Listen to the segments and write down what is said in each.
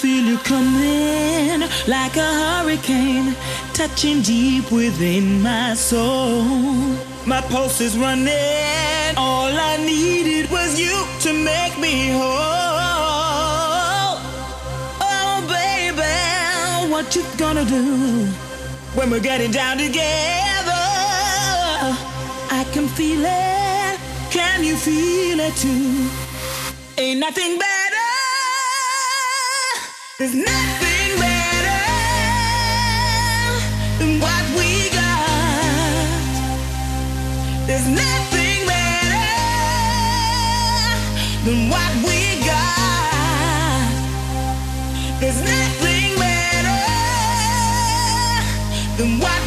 feel you coming like a hurricane, touching deep within my soul. My pulse is running. All I needed was you to make me whole. Oh, baby, what you gonna do when we're getting down together? I can feel it. Can you feel it too? Ain't nothing better. There's nothing better than what we got. There's nothing better than what we got. There's nothing better than what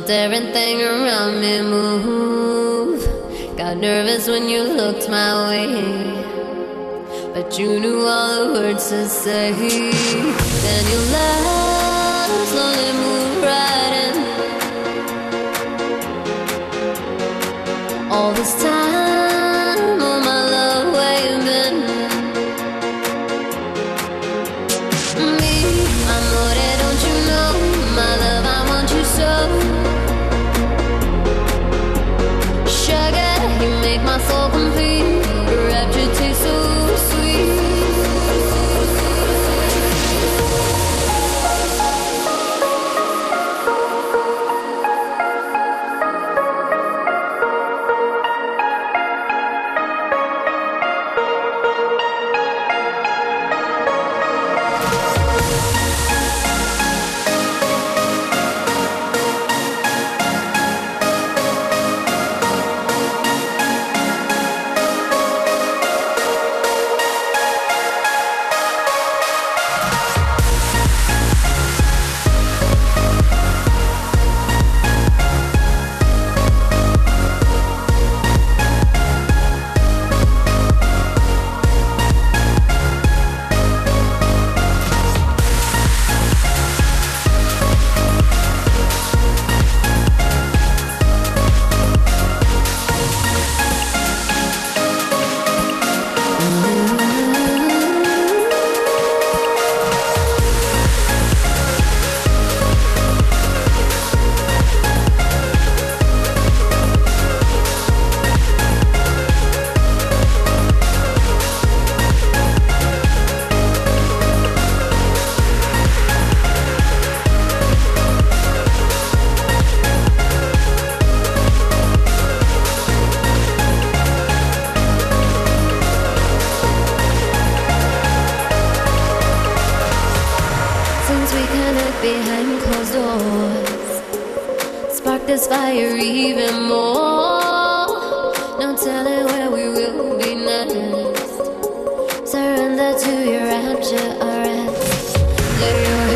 Felt everything around me move. Got nervous when you looked my way. But you knew all the words to say. look behind closed doors. Spark this fire even more. No telling where we will be next. Surrender to your rapture, arrest. Let your